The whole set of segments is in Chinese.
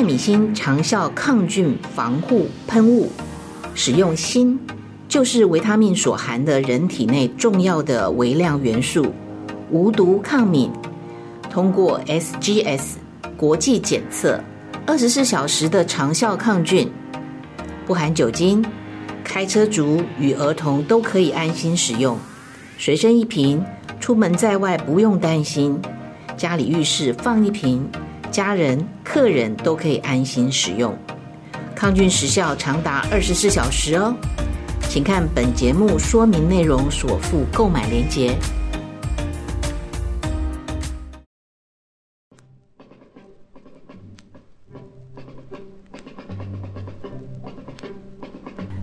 艾米新长效抗菌防护喷雾，使用锌，就是维他命所含的人体内重要的微量元素，无毒抗敏，通过 SGS 国际检测，二十四小时的长效抗菌，不含酒精，开车族与儿童都可以安心使用，随身一瓶，出门在外不用担心，家里浴室放一瓶。家人、客人都可以安心使用，抗菌时效长达二十四小时哦。请看本节目说明内容所附购买链接。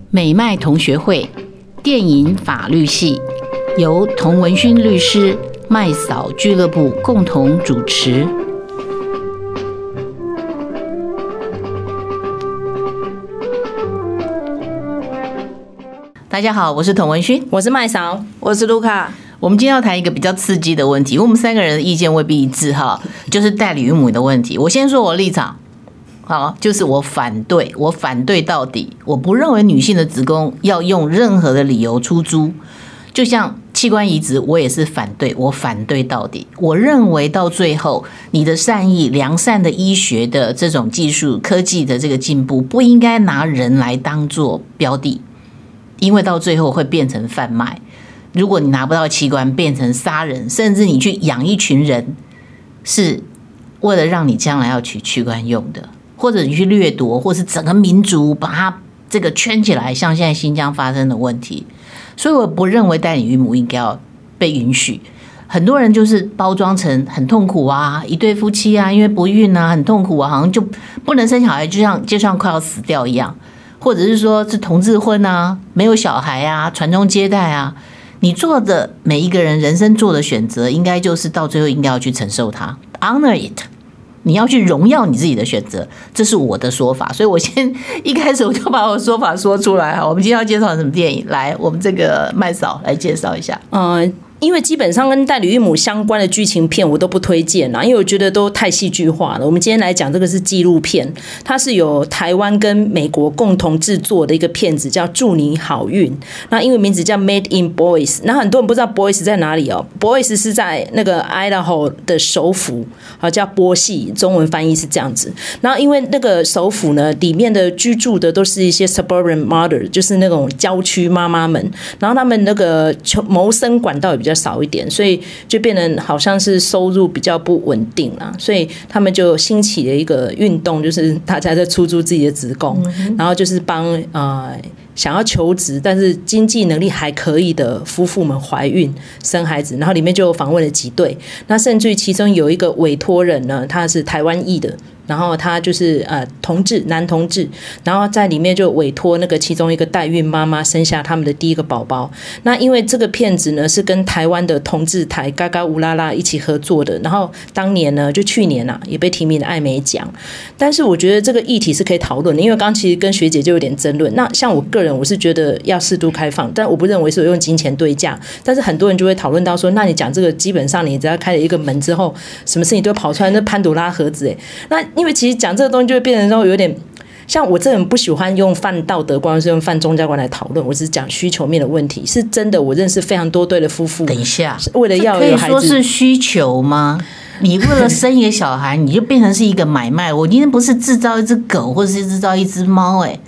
美麦同学会电影法律系由童文勋律师、麦嫂俱乐部共同主持。大家好，我是童文勋，我是麦嫂，我是卢卡。我们今天要谈一个比较刺激的问题，因为我们三个人的意见未必一致哈，就是代理孕母的问题。我先说我立场，好，就是我反对，我反对到底。我不认为女性的子宫要用任何的理由出租，就像器官移植，我也是反对，我反对到底。我认为到最后，你的善意、良善的医学的这种技术、科技的这个进步，不应该拿人来当做标的。因为到最后会变成贩卖。如果你拿不到器官，变成杀人，甚至你去养一群人，是为了让你将来要取器官用的，或者你去掠夺，或是整个民族把它这个圈起来，像现在新疆发生的问题。所以我不认为代理孕母应该要被允许。很多人就是包装成很痛苦啊，一对夫妻啊，因为不孕啊，很痛苦啊，好像就不能生小孩，就像就像快要死掉一样。或者是说是同志婚啊，没有小孩啊，传宗接代啊，你做的每一个人人生做的选择，应该就是到最后应该要去承受它，honor it，你要去荣耀你自己的选择，这是我的说法。所以我先一开始我就把我的说法说出来哈。我们今天要介绍什么电影？来，我们这个麦嫂来介绍一下。嗯。因为基本上跟代理孕母相关的剧情片我都不推荐啦，因为我觉得都太戏剧化了。我们今天来讲这个是纪录片，它是由台湾跟美国共同制作的一个片子，叫《祝你好运》。那英文名字叫 Made in Boise。那很多人不知道 Boise 在哪里哦，Boise 是在那个 Idaho 的首府，好叫波西，中文翻译是这样子。然后因为那个首府呢，里面的居住的都是一些 suburban mother，就是那种郊区妈妈们，然后他们那个求谋生管道也较。比较少一点，所以就变得好像是收入比较不稳定啦。所以他们就兴起了一个运动，就是大家在出租自己的子宫，嗯、然后就是帮呃想要求职但是经济能力还可以的夫妇们怀孕生孩子。然后里面就访问了几对，那甚至于其中有一个委托人呢，他是台湾裔的。然后他就是呃同志男同志，然后在里面就委托那个其中一个代孕妈妈生下他们的第一个宝宝。那因为这个片子呢是跟台湾的同志台嘎嘎乌拉拉一起合作的，然后当年呢就去年啊也被提名了艾美奖。但是我觉得这个议题是可以讨论的，因为刚其实跟学姐就有点争论。那像我个人我是觉得要适度开放，但我不认为是用金钱对价。但是很多人就会讨论到说，那你讲这个基本上你只要开了一个门之后，什么事情都跑出来，那潘朵拉盒子哎，那。因为其实讲这个东西就会变成说有点像我这人不喜欢用泛道德观，是用泛宗教观来讨论。我只是讲需求面的问题，是真的。我认识非常多对的夫妇。等一下，为了要有孩子，可以说是需求吗？你为了生一个小孩，你就变成是一个买卖。我今天不是制造一只狗，或者是制造一只猫，哎。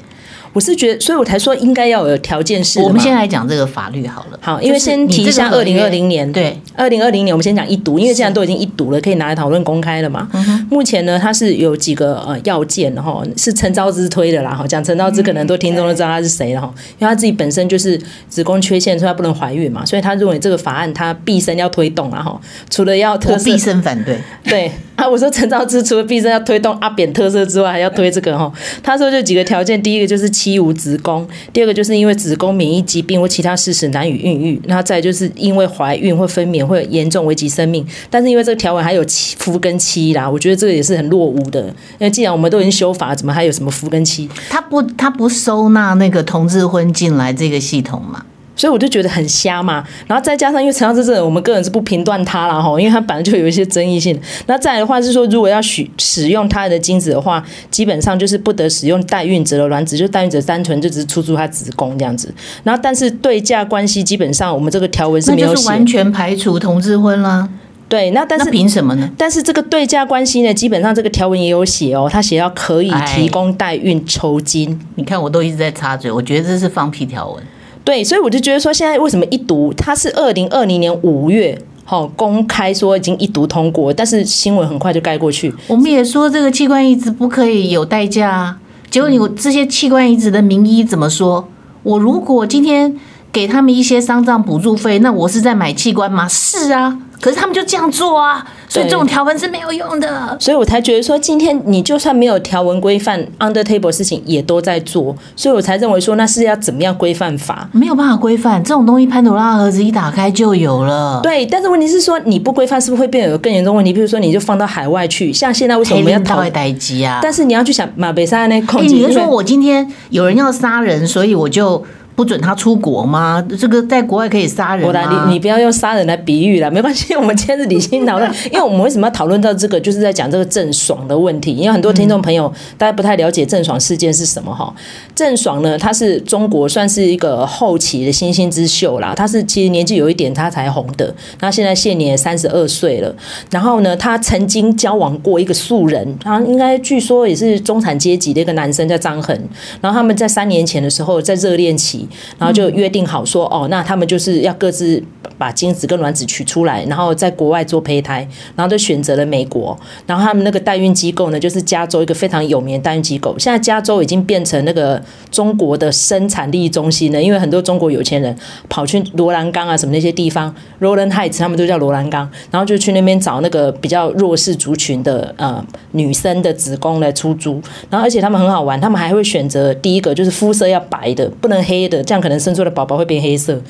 我是觉得，所以我才说应该要有条件式。我们先来讲这个法律好了。好，因为先提一下二零二零年，对，二零二零年我们先讲一读，因为既然都已经一读了，可以拿来讨论公开了嘛。目前呢，它是有几个呃要件，然后是陈昭之推的啦。哈，讲陈昭之，可能很多听众都知道他是谁了哈，因为他自己本身就是子宫缺陷，所以他不能怀孕嘛，所以他认为这个法案他毕生要推动，啊哈除了要特色，毕生反对，对。啊，我说陈昭之除了毕生要推动阿扁特色之外，还要推这个哈。他说就几个条件，第一个就是妻无子宫，第二个就是因为子宫免疫疾病或其他事实难以孕育，那再就是因为怀孕或分娩会严重危及生命。但是因为这个条文还有妻夫跟妻啦，我觉得这个也是很落伍的。因为既然我们都已经修法，怎么还有什么夫跟妻？他不他不收纳那个同志婚进来这个系统嘛？所以我就觉得很瞎嘛。然后再加上因为陈老师这个，我们个人是不评断他了哈，因为他本来就有一些争议性。那再来的话是说，如果要使使用他的精子的话，基本上就是不得使用代孕者的卵子，就代孕者单纯就只是出租他子宫这样子。然后但是对价关系基本上我们这个条文是没有写，完全排除同志婚啦。对，那但是凭什么呢？但是这个对价关系呢，基本上这个条文也有写哦，他写要可以提供代孕酬金。你看，我都一直在插嘴，我觉得这是放屁条文。对，所以我就觉得说，现在为什么一读，它是二零二零年五月好公开说已经一读通过，但是新闻很快就盖过去。我们也说这个器官移植不可以有代价啊，结果你这些器官移植的名医怎么说？我如果今天给他们一些丧葬补助费，那我是在买器官吗？是啊。可是他们就这样做啊，所以这种条文是没有用的。所以我才觉得说，今天你就算没有条文规范，under table 事情也都在做，所以我才认为说，那是要怎么样规范法？没有办法规范这种东西，潘朵拉盒子一打开就有了。对，但是问题是说，你不规范是不是会变有更严重问题？比如说，你就放到海外去，像现在为什么我们要讨待机啊？但是你要去想马北山那空，你是说我今天有人要杀人，所以我就。不准他出国吗？这个在国外可以杀人吗？你你不要用杀人来比喻了，没关系。我们今天是理性讨论，因为我们为什么要讨论到这个，就是在讲这个郑爽的问题。因为很多听众朋友大家不太了解郑爽事件是什么哈。郑爽呢，他是中国算是一个后期的新兴之秀啦。他是其实年纪有一点，他才红的。他现在现年三十二岁了。然后呢，他曾经交往过一个素人，他应该据说也是中产阶级的一个男生，叫张恒。然后他们在三年前的时候在热恋期。然后就约定好说，哦，那他们就是要各自把精子跟卵子取出来，然后在国外做胚胎，然后就选择了美国。然后他们那个代孕机构呢，就是加州一个非常有名的代孕机构。现在加州已经变成那个中国的生产力中心了，因为很多中国有钱人跑去罗兰岗啊什么那些地方，Rowland Heights 他们都叫罗兰岗，然后就去那边找那个比较弱势族群的呃女生的子宫来出租。然后而且他们很好玩，他们还会选择第一个就是肤色要白的，不能黑的，这样可能。生出的宝宝会变黑色，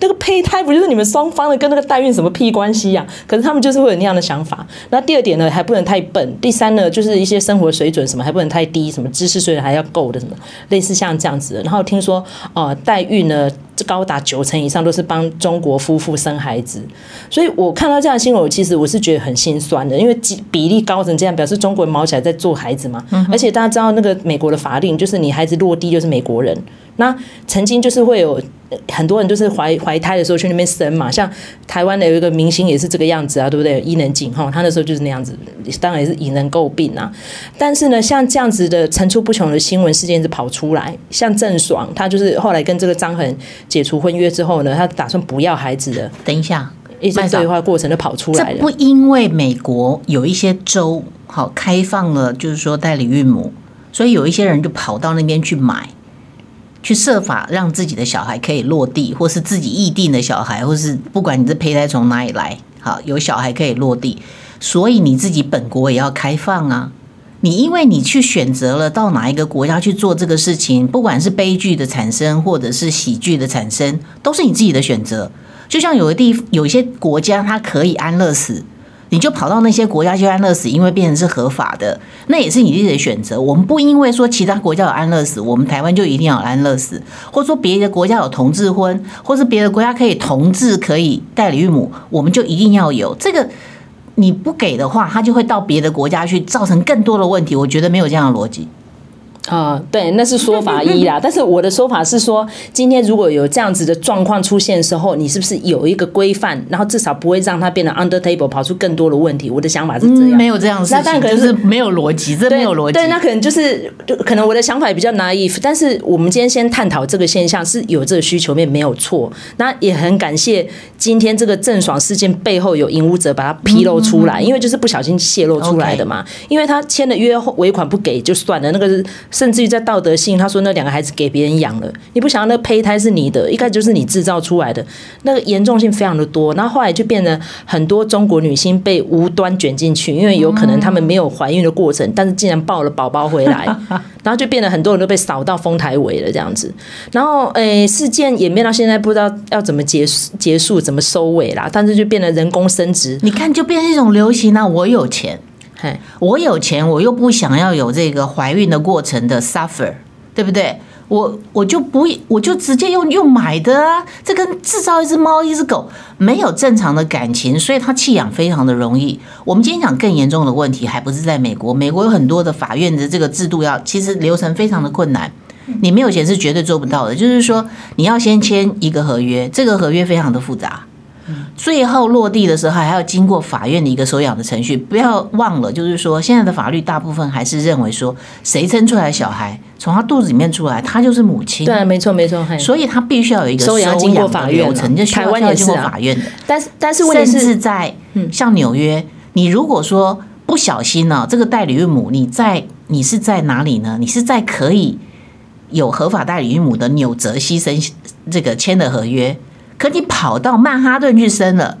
那个胚胎不就是你们双方的，跟那个代孕什么屁关系呀？可是他们就是会有那样的想法。那第二点呢，还不能太笨。第三呢，就是一些生活水准什么还不能太低，什么知识水准还要够的什么，类似像这样子的。然后听说呃，代孕呢，高达九成以上都是帮中国夫妇生孩子。所以我看到这样的新闻，我其实我是觉得很心酸的，因为比例高成这样，表示中国人毛起来在做孩子嘛。而且大家知道那个美国的法令，就是你孩子落地就是美国人。那曾经就是会有很多人就是怀怀胎的时候去那边生嘛，像台湾的有一个明星也是这个样子啊，对不对？伊能静哈，他那时候就是那样子，当然也是引人诟病啊。但是呢，像这样子的层出不穷的新闻事件是跑出来，像郑爽，她就是后来跟这个张恒解除婚约之后呢，她打算不要孩子的。等一下，一些对话过程就跑出来了。这不因为美国有一些州好开放了，就是说代理孕母，所以有一些人就跑到那边去买。去设法让自己的小孩可以落地，或是自己预定的小孩，或是不管你的胚胎从哪里来，好，有小孩可以落地，所以你自己本国也要开放啊。你因为你去选择了到哪一个国家去做这个事情，不管是悲剧的产生或者是喜剧的产生，都是你自己的选择。就像有的地有些国家，它可以安乐死。你就跑到那些国家去安乐死，因为变成是合法的，那也是你自己的选择。我们不因为说其他国家有安乐死，我们台湾就一定要安乐死，或者说别的国家有同志婚，或是别的国家可以同志可以代理孕母，我们就一定要有这个。你不给的话，他就会到别的国家去，造成更多的问题。我觉得没有这样的逻辑。啊，对，那是说法一啦。但是我的说法是说，今天如果有这样子的状况出现的时候，你是不是有一个规范，然后至少不会让它变得 under table 跑出更多的问题？我的想法是这样，嗯、没有这样的事情，那但可能是没有逻辑，这没有逻辑。对，那可能就是，就可能我的想法也比较 naive。但是我们今天先探讨这个现象是有这个需求面没有错。那也很感谢今天这个郑爽事件背后有引污者把它披露出来，嗯、因为就是不小心泄露出来的嘛。因为他签了约尾款不给就算了，那个是。甚至于在道德性，他说那两个孩子给别人养了，你不想要那个胚胎是你的，一开始就是你制造出来的，那个严重性非常的多。然后后来就变成很多中国女性被无端卷进去，因为有可能她们没有怀孕的过程，但是竟然抱了宝宝回来，然后就变得很多人都被扫到丰台围了这样子。然后诶，事件演变到现在不知道要怎么结束结束，怎么收尾啦。但是就变得人工生殖，你看就变成一种流行啊，我有钱。我有钱，我又不想要有这个怀孕的过程的 suffer，对不对？我我就不，我就直接用用买的啊。这跟制造一只猫一只狗没有正常的感情，所以它弃养非常的容易。我们今天讲更严重的问题，还不是在美国？美国有很多的法院的这个制度要，其实流程非常的困难，你没有钱是绝对做不到的。就是说，你要先签一个合约，这个合约非常的复杂。最后落地的时候，还要经过法院的一个收养的程序。不要忘了，就是说，现在的法律大部分还是认为说，谁生出来的小孩从他肚子里面出来，他就是母亲。对，没错，没错。所以他必须要有一个收养经过法院流程，就台湾要经过法院的。但是，但是问题是在像纽约，你如果说不小心呢，这个代理孕母你在你是在哪里呢？你是在可以有合法代理孕母的纽泽西生这个签的合约。可你跑到曼哈顿去生了，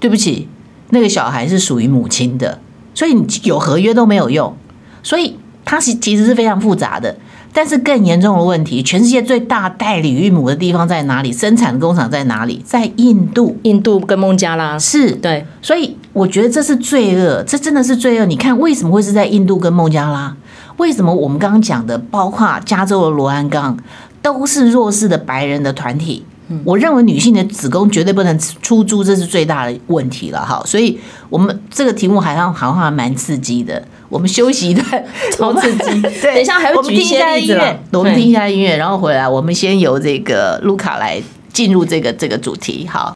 对不起，那个小孩是属于母亲的，所以你有合约都没有用，所以它是其实是非常复杂的。但是更严重的问题，全世界最大代理孕母的地方在哪里？生产工厂在哪里？在印度，印度跟孟加拉是对，所以我觉得这是罪恶，这真的是罪恶。你看为什么会是在印度跟孟加拉？为什么我们刚刚讲的，包括加州的罗安冈，都是弱势的白人的团体？我认为女性的子宫绝对不能出租，这是最大的问题了哈。所以，我们这个题目好像好像还蛮刺激的。我们休息一段，超刺激。对，等一下还会举一些例子了。我们听一下音乐，然后回来，我们先由这个卢卡来进入这个这个主题。好。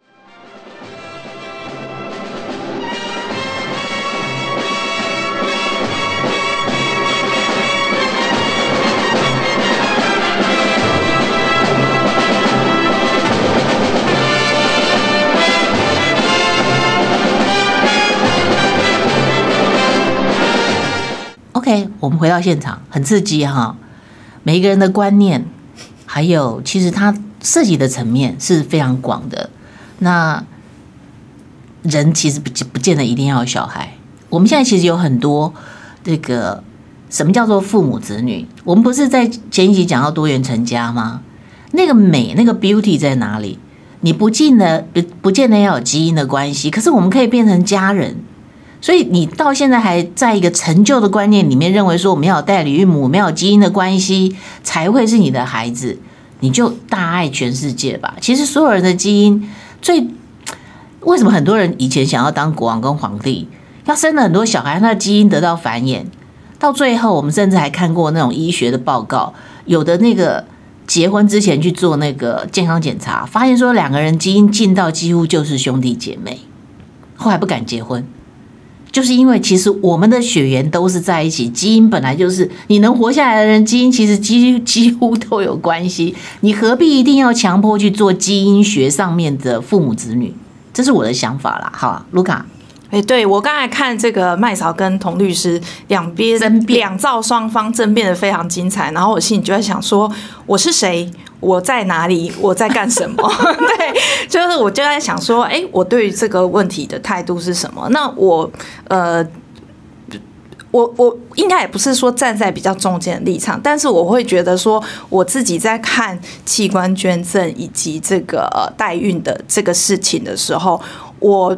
OK，我们回到现场，很刺激哈。每一个人的观念，还有其实它涉及的层面是非常广的。那人其实不不见得一定要有小孩。我们现在其实有很多这个什么叫做父母子女？我们不是在前一集讲到多元成家吗？那个美，那个 beauty 在哪里？你不见得不不见得要有基因的关系，可是我们可以变成家人。所以你到现在还在一个陈旧的观念里面，认为说我们要有代理孕母，没有基因的关系才会是你的孩子，你就大爱全世界吧。其实所有人的基因最为什么很多人以前想要当国王跟皇帝，要生了很多小孩，他基因得到繁衍，到最后我们甚至还看过那种医学的报告，有的那个结婚之前去做那个健康检查，发现说两个人基因近到几乎就是兄弟姐妹，后来不敢结婚。就是因为其实我们的血缘都是在一起，基因本来就是你能活下来的人，基因其实几几乎都有关系。你何必一定要强迫去做基因学上面的父母子女？这是我的想法啦。好，卢卡，哎，对，我刚才看这个麦嫂跟童律师两边两造双方争辩的非常精彩，然后我心里就在想说，我是谁？我在哪里？我在干什么？对，就是我就在想说，哎，我对于这个问题的态度是什么？那我呃，我我应该也不是说站在比较中间的立场，但是我会觉得说，我自己在看器官捐赠以及这个呃代孕的这个事情的时候，我。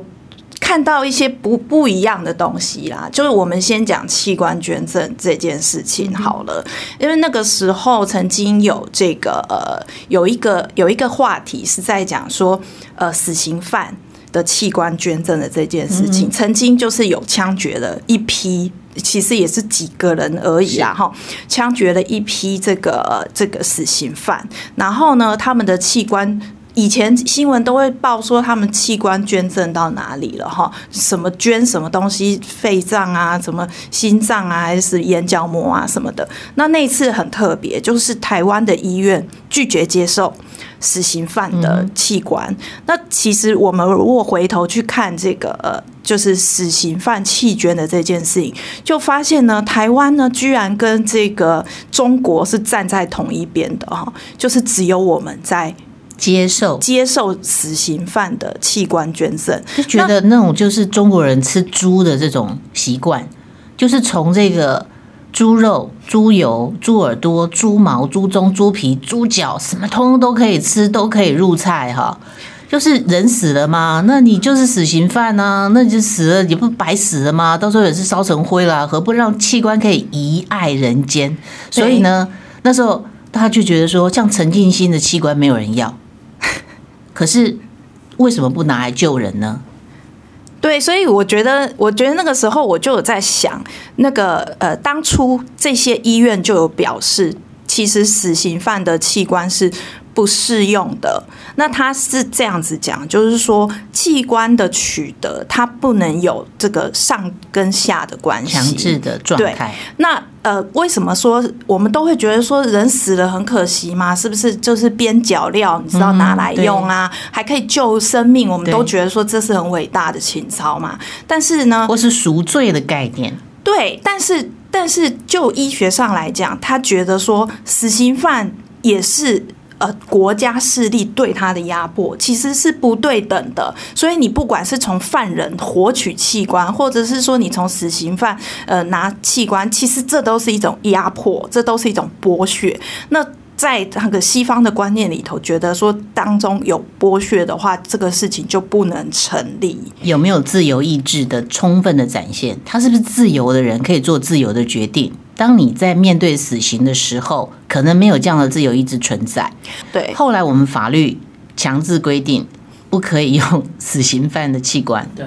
看到一些不不一样的东西啦，就是我们先讲器官捐赠这件事情好了，因为那个时候曾经有这个呃有一个有一个话题是在讲说呃死刑犯的器官捐赠的这件事情，曾经就是有枪决了一批，其实也是几个人而已啊哈，枪决了一批这个这个死刑犯，然后呢他们的器官。以前新闻都会报说他们器官捐赠到哪里了哈，什么捐什么东西，肺脏啊，什么心脏啊，还是眼角膜啊什么的。那那次很特别，就是台湾的医院拒绝接受死刑犯的器官。嗯、那其实我们如果回头去看这个呃，就是死刑犯弃捐的这件事情，就发现呢，台湾呢居然跟这个中国是站在同一边的哈，就是只有我们在。接受接受死刑犯的器官捐赠，就觉得那种就是中国人吃猪的这种习惯，就是从这个猪肉、猪油、猪耳朵、猪毛、猪中、猪皮、猪脚，什么通通都可以吃，都可以入菜哈。就是人死了吗？那你就是死刑犯啊，那你就死了，你不白死了吗？到时候也是烧成灰了，何不让器官可以遗爱人间？所以呢，那时候。大家就觉得说，像陈静心的器官没有人要，可是为什么不拿来救人呢？对，所以我觉得，我觉得那个时候我就有在想，那个呃，当初这些医院就有表示，其实死刑犯的器官是不适用的。那他是这样子讲，就是说器官的取得，它不能有这个上跟下的关系，强制的状态。那呃，为什么说我们都会觉得说人死了很可惜吗？是不是就是边角料，你知道拿来用啊，嗯、还可以救生命？我们都觉得说这是很伟大的情操嘛。但是呢，或是赎罪的概念，对。但是但是就医学上来讲，他觉得说死刑犯也是。呃，国家势力对他的压迫其实是不对等的，所以你不管是从犯人获取器官，或者是说你从死刑犯呃拿器官，其实这都是一种压迫，这都是一种剥削。那在那个西方的观念里头，觉得说当中有剥削的话，这个事情就不能成立。有没有自由意志的充分的展现？他是不是自由的人，可以做自由的决定？当你在面对死刑的时候，可能没有这样的自由意志存在。对，后来我们法律强制规定不可以用死刑犯的器官。对，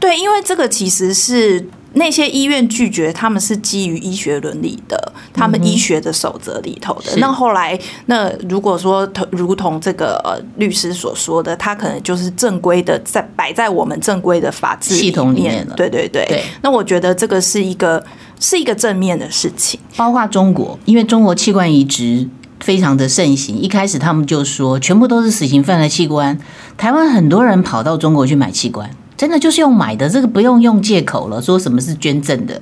对，因为这个其实是。那些医院拒绝，他们是基于医学伦理的，他们医学的守则里头的。那后来，那如果说如同这个呃律师所说的，他可能就是正规的，在摆在我们正规的法治系统里面了。对对对。对。那我觉得这个是一个是一个正面的事情。包括中国，因为中国器官移植非常的盛行，一开始他们就说全部都是死刑犯的器官。台湾很多人跑到中国去买器官。真的就是用买的，这个不用用借口了。说什么是捐赠的，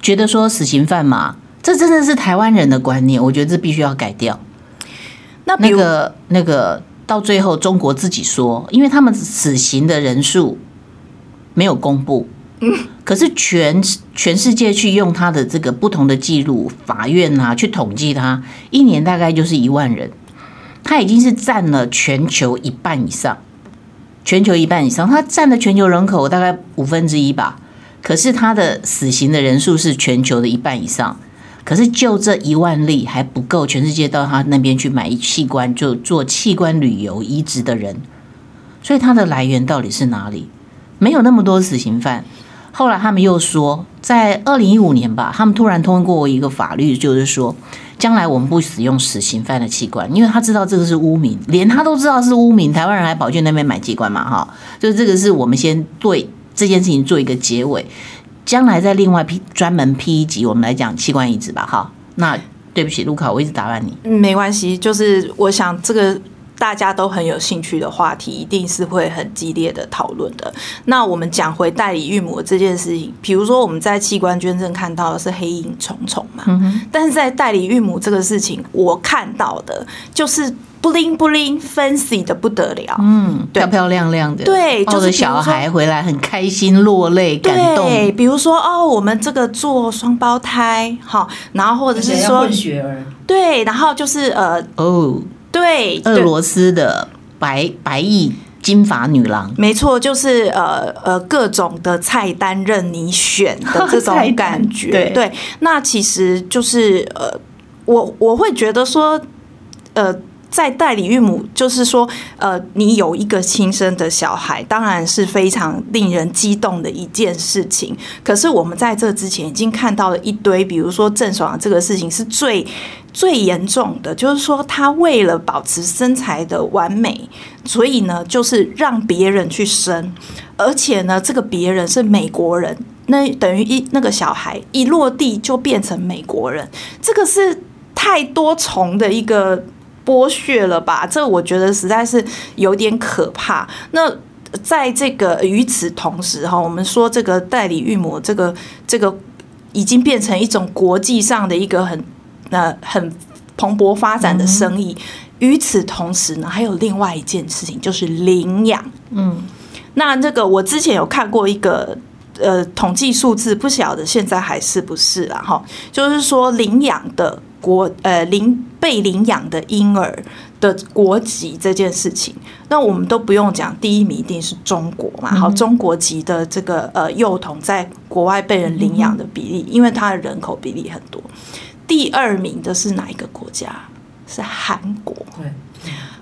觉得说死刑犯嘛，这真的是台湾人的观念。我觉得这必须要改掉。那那个那个到最后，中国自己说，因为他们死刑的人数没有公布，可是全全世界去用他的这个不同的记录，法院啊去统计他，一年大概就是一万人，他已经是占了全球一半以上。全球一半以上，它占了全球人口大概五分之一吧。可是它的死刑的人数是全球的一半以上。可是就这一万例还不够，全世界到他那边去买器官，就做器官旅游移植的人。所以它的来源到底是哪里？没有那么多死刑犯。后来他们又说，在二零一五年吧，他们突然通过一个法律，就是说。将来我们不使用死刑犯的器官，因为他知道这个是污名，连他都知道是污名，台湾人还跑去那边买器官嘛，哈，所以这个是我们先对这件事情做一个结尾，将来再另外批专门批一集，我们来讲器官移植吧，哈。那对不起，卢卡，我一直打断你，没关系，就是我想这个。大家都很有兴趣的话题，一定是会很激烈的讨论的。那我们讲回代理孕母这件事情，比如说我们在器官捐赠看到的是黑影重重嘛，但是在代理孕母这个事情，我看到的就是 bling bling fancy 的不得了，嗯，漂漂亮亮的，对，就是小孩回来很开心落泪感动。对，比如说哦，我们这个做双胞胎，好，然后或者是说混血儿，对，然后就是呃哦。对，俄罗斯的白白衣金发女郎，没错，就是呃呃各种的菜单任你选的这种感觉。对，对，那其实就是呃，我我会觉得说，呃。在代理孕母，就是说，呃，你有一个亲生的小孩，当然是非常令人激动的一件事情。可是我们在这之前已经看到了一堆，比如说郑爽这个事情是最最严重的，就是说他为了保持身材的完美，所以呢，就是让别人去生，而且呢，这个别人是美国人，那等于一那个小孩一落地就变成美国人，这个是太多重的一个。剥削了吧？这我觉得实在是有点可怕。那在这个与此同时哈，我们说这个代理孕母，这个这个已经变成一种国际上的一个很呃很蓬勃发展的生意。与此同时呢，还有另外一件事情，就是领养。嗯，那这个我之前有看过一个呃统计数字，不晓得现在还是不是啊？哈，就是说领养的。国呃领被领养的婴儿的国籍这件事情，那我们都不用讲，第一名一定是中国嘛。好，中国籍的这个呃幼童在国外被人领养的比例，因为它的人口比例很多。第二名的是哪一个国家？是韩国。对。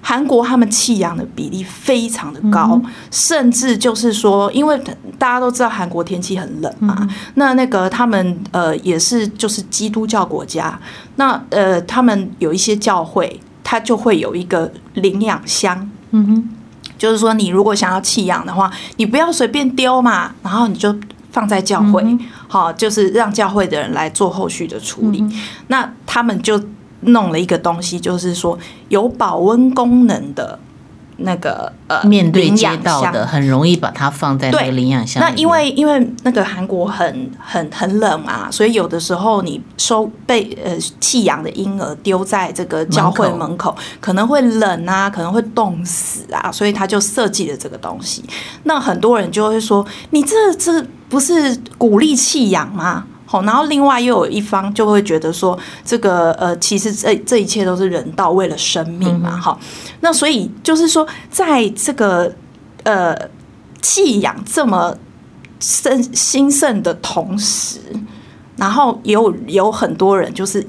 韩国他们弃养的比例非常的高，嗯、甚至就是说，因为大家都知道韩国天气很冷嘛，嗯、那那个他们呃也是就是基督教国家，那呃他们有一些教会，他就会有一个领养箱，嗯哼，就是说你如果想要弃养的话，你不要随便丢嘛，然后你就放在教会，嗯、好，就是让教会的人来做后续的处理，嗯、那他们就。弄了一个东西，就是说有保温功能的那个呃，面对街道的，很容易把它放在那个领养箱。那因为因为那个韩国很很很冷啊，所以有的时候你收被呃弃养的婴儿丢在这个教会门口，可能会冷啊，可能会冻死啊，所以他就设计了这个东西。那很多人就会说，你这这不是鼓励弃养吗？好，然后另外又有一方就会觉得说，这个呃，其实这这一切都是人道，为了生命嘛，哈、嗯。那所以就是说，在这个呃弃养这么盛兴盛的同时，然后也有有很多人就是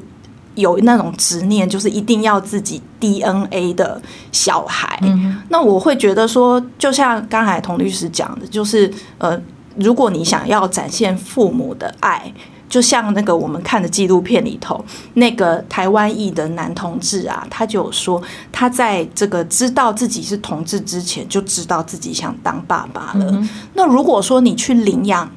有那种执念，就是一定要自己 DNA 的小孩。嗯、那我会觉得说，就像刚才童律师讲的，就是呃。如果你想要展现父母的爱，就像那个我们看的纪录片里头，那个台湾裔的男同志啊，他就有说，他在这个知道自己是同志之前，就知道自己想当爸爸了。嗯、那如果说你去领养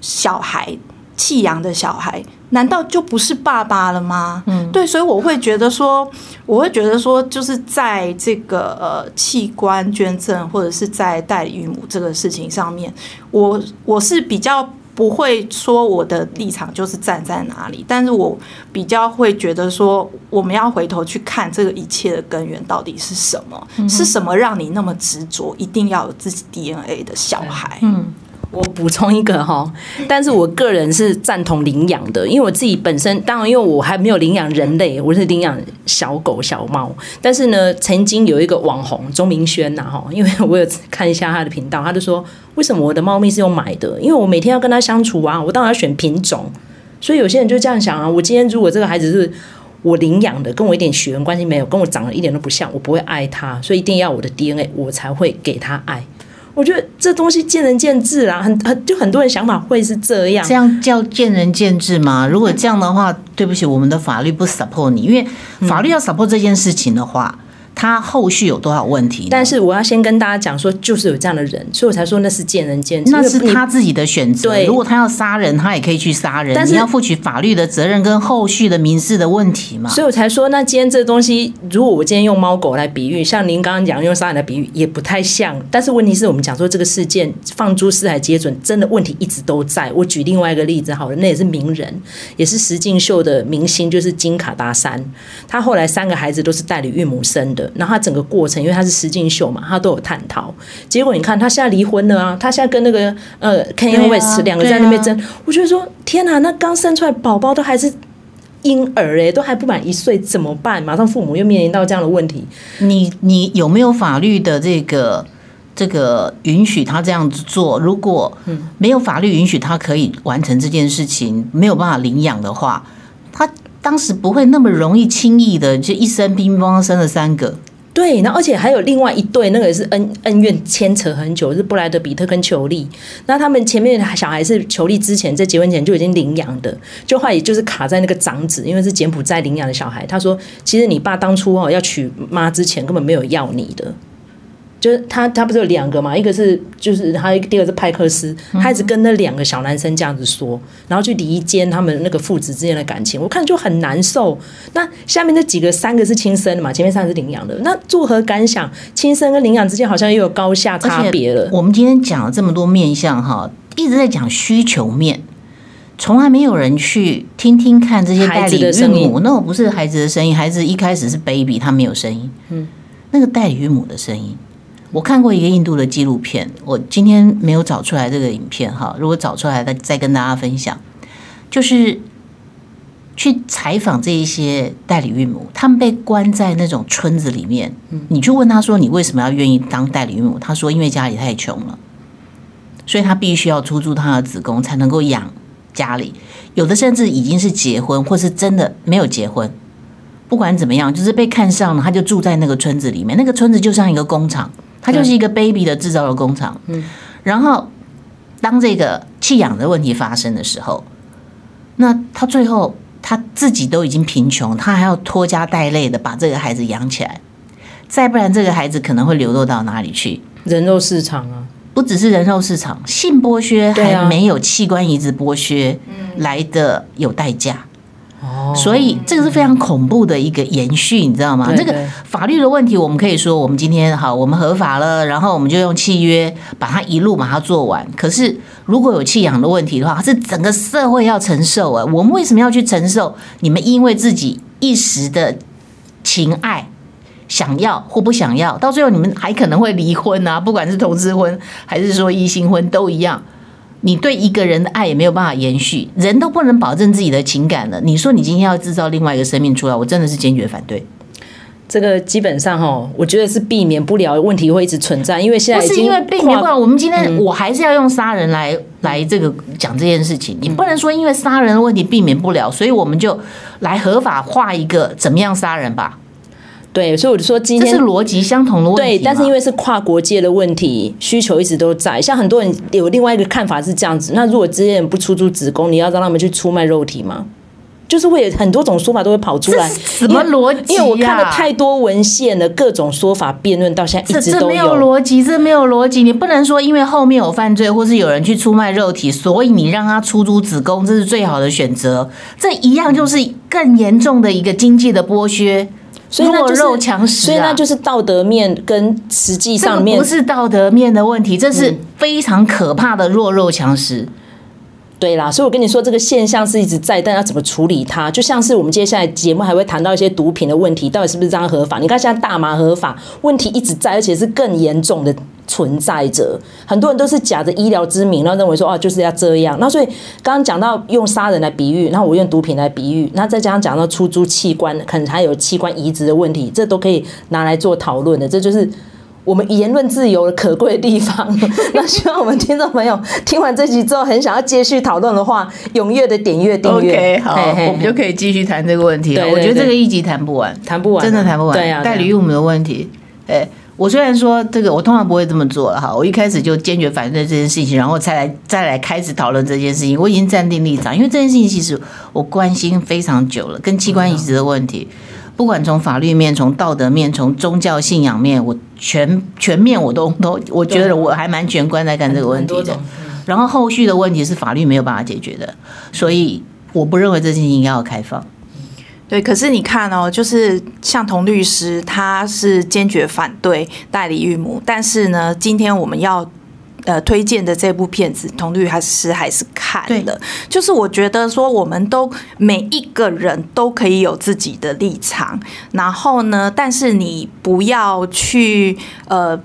小孩，弃养的小孩，难道就不是爸爸了吗？嗯，对，所以我会觉得说，我会觉得说，就是在这个呃器官捐赠或者是在代理孕母这个事情上面，我我是比较不会说我的立场就是站在哪里，但是我比较会觉得说，我们要回头去看这个一切的根源到底是什么？嗯、是什么让你那么执着，一定要有自己 DNA 的小孩？嗯。我补充一个哈，但是我个人是赞同领养的，因为我自己本身，当然因为我还没有领养人类，我是领养小狗小猫。但是呢，曾经有一个网红钟明轩呐哈，因为我有看一下他的频道，他就说，为什么我的猫咪是用买的？因为我每天要跟他相处啊，我当然要选品种。所以有些人就这样想啊，我今天如果这个孩子是我领养的，跟我一点血缘关系没有，跟我长得一点都不像，我不会爱他，所以一定要我的 DNA，我才会给他爱。我觉得这东西见仁见智啦，很很就很多人想法会是这样，这样叫见仁见智吗？如果这样的话，对不起，我们的法律不 support 你，因为法律要 support 这件事情的话。他后续有多少问题？但是我要先跟大家讲说，就是有这样的人，所以我才说那是见仁见智，那是他自己的选择。对，如果他要杀人，他也可以去杀人，但是你要负起法律的责任跟后续的民事的问题嘛。所以我才说，那今天这东西，如果我今天用猫狗来比喻，像您刚刚讲用杀人来比喻，也不太像。但是问题是我们讲说这个事件放诸四海皆准，真的问题一直都在。我举另外一个例子好了，那也是名人，也是实境秀的明星，就是金卡达山，他后来三个孩子都是代理孕母生的。然后他整个过程，因为他是实境秀嘛，他都有探讨。结果你看，他现在离婚了啊！他现在跟那个呃 Kanye West 两个在那边争。啊、我觉得说，天哪，那刚生出来宝宝都还是婴儿哎，都还不满一岁，怎么办？马上父母又面临到这样的问题。你你有没有法律的这个这个允许他这样子做？如果没有法律允许他可以完成这件事情，没有办法领养的话，他。当时不会那么容易轻易的就一生乒乓生了三个，对，然后而且还有另外一对，那个也是恩恩怨牵扯很久，是布莱德彼特跟裘莉。那他们前面的小孩是裘莉之前在结婚前就已经领养的，就后来也就是卡在那个长子，因为是柬埔寨领养的小孩。他说，其实你爸当初哦要娶妈之前根本没有要你的。就是他，他不是有两个嘛？一个是就是他，第二个是派克斯，他一直跟那两个小男生这样子说，然后去离间他们那个父子之间的感情，我看就很难受。那下面那几个三个是亲生的嘛？前面三个是领养的，那作何感想？亲生跟领养之间好像又有高下差别了。我们今天讲了这么多面相哈，一直在讲需求面，从来没有人去听听看这些代理孕母。那我不是孩子的声音，孩子一开始是 baby，他没有声音。嗯，那个代理孕母的声音。我看过一个印度的纪录片，我今天没有找出来这个影片哈，如果找出来再再跟大家分享。就是去采访这一些代理孕母，他们被关在那种村子里面，你去问他说，你为什么要愿意当代理孕母？他说因为家里太穷了，所以他必须要出租他的子宫才能够养家里，有的甚至已经是结婚，或是真的没有结婚。不管怎么样，就是被看上了，他就住在那个村子里面。那个村子就像一个工厂，它就是一个 baby 的制造的工厂。嗯，然后当这个弃养的问题发生的时候，那他最后他自己都已经贫穷，他还要拖家带累的把这个孩子养起来，再不然这个孩子可能会流落到哪里去？人肉市场啊！不只是人肉市场，性剥削还没有器官移植剥削来的有代价。所以这个是非常恐怖的一个延续，你知道吗？这个法律的问题，我们可以说，我们今天好，我们合法了，然后我们就用契约把它一路把它做完。可是如果有弃养的问题的话，是整个社会要承受啊。我们为什么要去承受？你们因为自己一时的情爱，想要或不想要，到最后你们还可能会离婚啊！不管是同志婚还是说异性婚，都一样。你对一个人的爱也没有办法延续，人都不能保证自己的情感了。你说你今天要制造另外一个生命出来，我真的是坚决反对。这个基本上哈，我觉得是避免不了问题会一直存在，因为现在不是因为避免不了。我们今天我还是要用杀人来来这个讲这件事情，你不能说因为杀人的问题避免不了，所以我们就来合法化一个怎么样杀人吧。对，所以我就说今天这是逻辑相同的问题。对，但是因为是跨国界的问题，需求一直都在。像很多人有另外一个看法是这样子：那如果这些人不出租子宫，你要让他们去出卖肉体吗？就是会有很多种说法都会跑出来。什么逻辑啊？因为我看了太多文献了，各种说法辩论到现在一直都有。这这没有逻辑，这没有逻辑。你不能说因为后面有犯罪，或是有人去出卖肉体，所以你让他出租子宫，这是最好的选择。这一样就是更严重的一个经济的剥削。所以弱肉强食，所以那就是道德面跟实际上面不是道德面的问题，这是非常可怕的弱肉强食。对啦，所以我跟你说，这个现象是一直在，但要怎么处理它？就像是我们接下来节目还会谈到一些毒品的问题，到底是不是这样合法？你看现在大麻合法，问题一直在，而且是更严重的。存在着很多人都是假的医疗之名，然后认为说哦，就是要这样。那所以刚刚讲到用杀人来比喻，那我用毒品来比喻，那再加上讲到出租器官，可能还有器官移植的问题，这都可以拿来做讨论的。这就是我们言论自由的可贵的地方。那希望我们听众朋友听完这集之后，很想要接续讨论的话，踊跃的点阅订阅。OK，好，嘿嘿嘿，我们就可以继续谈这个问题了。我觉得这个一集谈不完，谈不完，真的谈不完。对啊，代理孕母的问题，哎。我虽然说这个，我通常不会这么做了哈。我一开始就坚决反对这件事情，然后再来再来开始讨论这件事情。我已经站定立场，因为这件事情其实我关心非常久了，跟器官移植的问题，不管从法律面、从道德面、从宗教信仰面，我全全面我都都，我觉得我还蛮全观在看这个问题的。然后后续的问题是法律没有办法解决的，所以我不认为这件事情应该要开放。对，可是你看哦，就是像童律师，他是坚决反对代理孕母，但是呢，今天我们要呃推荐的这部片子，童律师还是看了。对就是我觉得说，我们都每一个人都可以有自己的立场，然后呢，但是你不要去呃。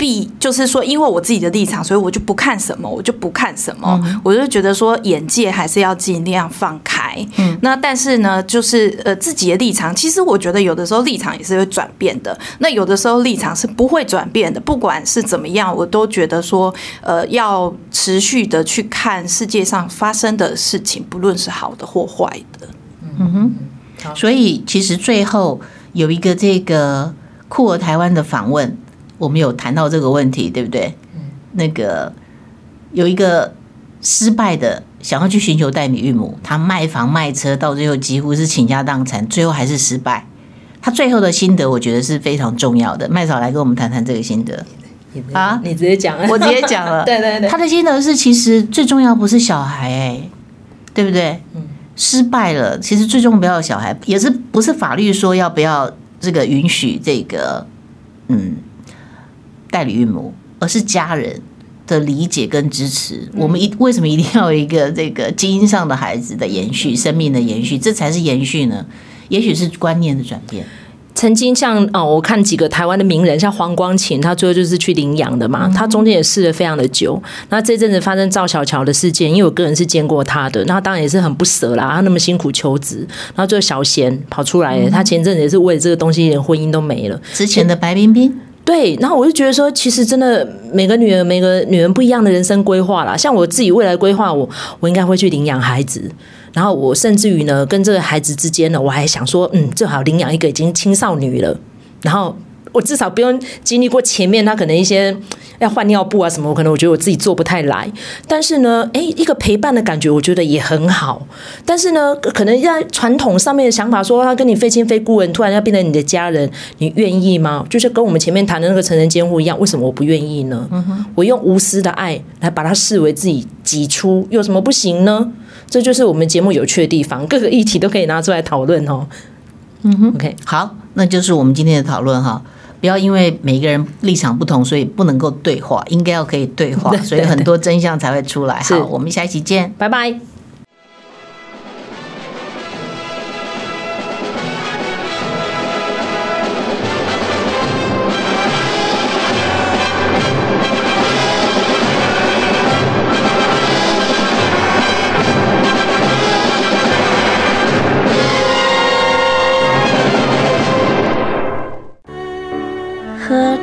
必就是说，因为我自己的立场，所以我就不看什么，我就不看什么。嗯、我就觉得说，眼界还是要尽量放开。嗯，那但是呢，就是呃，自己的立场，其实我觉得有的时候立场也是会转变的。那有的时候立场是不会转变的。不管是怎么样，我都觉得说，呃，要持续的去看世界上发生的事情，不论是好的或坏的。嗯哼，所以其实最后有一个这个酷儿台湾的访问。我们有谈到这个问题，对不对？那个有一个失败的想要去寻求代理孕母，他卖房卖车，到最后几乎是倾家荡产，最后还是失败。他最后的心得，我觉得是非常重要的。麦嫂来跟我们谈谈这个心得啊！你直接讲，我直接讲 了。对对对，他的心得是，其实最重要不是小孩，哎，对不对？嗯失败了，其实最重要不要小孩，也是不是法律说要不要这个允许这个，嗯。代理孕母，而是家人的理解跟支持。我们一为什么一定要有一个这个基因上的孩子的延续，生命的延续，这才是延续呢？也许是观念的转变。曾经像哦，我看几个台湾的名人，像黄光芹，他最后就是去领养的嘛。他中间也试了非常的久。那这阵子发生赵小乔的事件，因为我个人是见过他的，那当然也是很不舍啦。他那么辛苦求职，然后最后小贤跑出来，他前阵子也是为了这个东西，连婚姻都没了。之前的白冰冰。对，然后我就觉得说，其实真的每个女人，每个女人不一样的人生规划啦。像我自己未来规划，我我应该会去领养孩子，然后我甚至于呢，跟这个孩子之间呢，我还想说，嗯，最好领养一个已经青少年了，然后。我至少不用经历过前面他可能一些要换尿布啊什么，我可能我觉得我自己做不太来。但是呢，诶，一个陪伴的感觉，我觉得也很好。但是呢，可能在传统上面的想法说，他跟你非亲非故人，突然要变成你的家人，你愿意吗？就是跟我们前面谈的那个成人监护一样，为什么我不愿意呢？嗯哼，我用无私的爱来把它视为自己挤出，有什么不行呢？这就是我们节目有趣的地方，各个议题都可以拿出来讨论哦。嗯哼，OK，好，那就是我们今天的讨论哈。不要因为每个人立场不同，所以不能够对话，应该要可以对话，所以很多真相才会出来。好，我们下一期见，拜拜。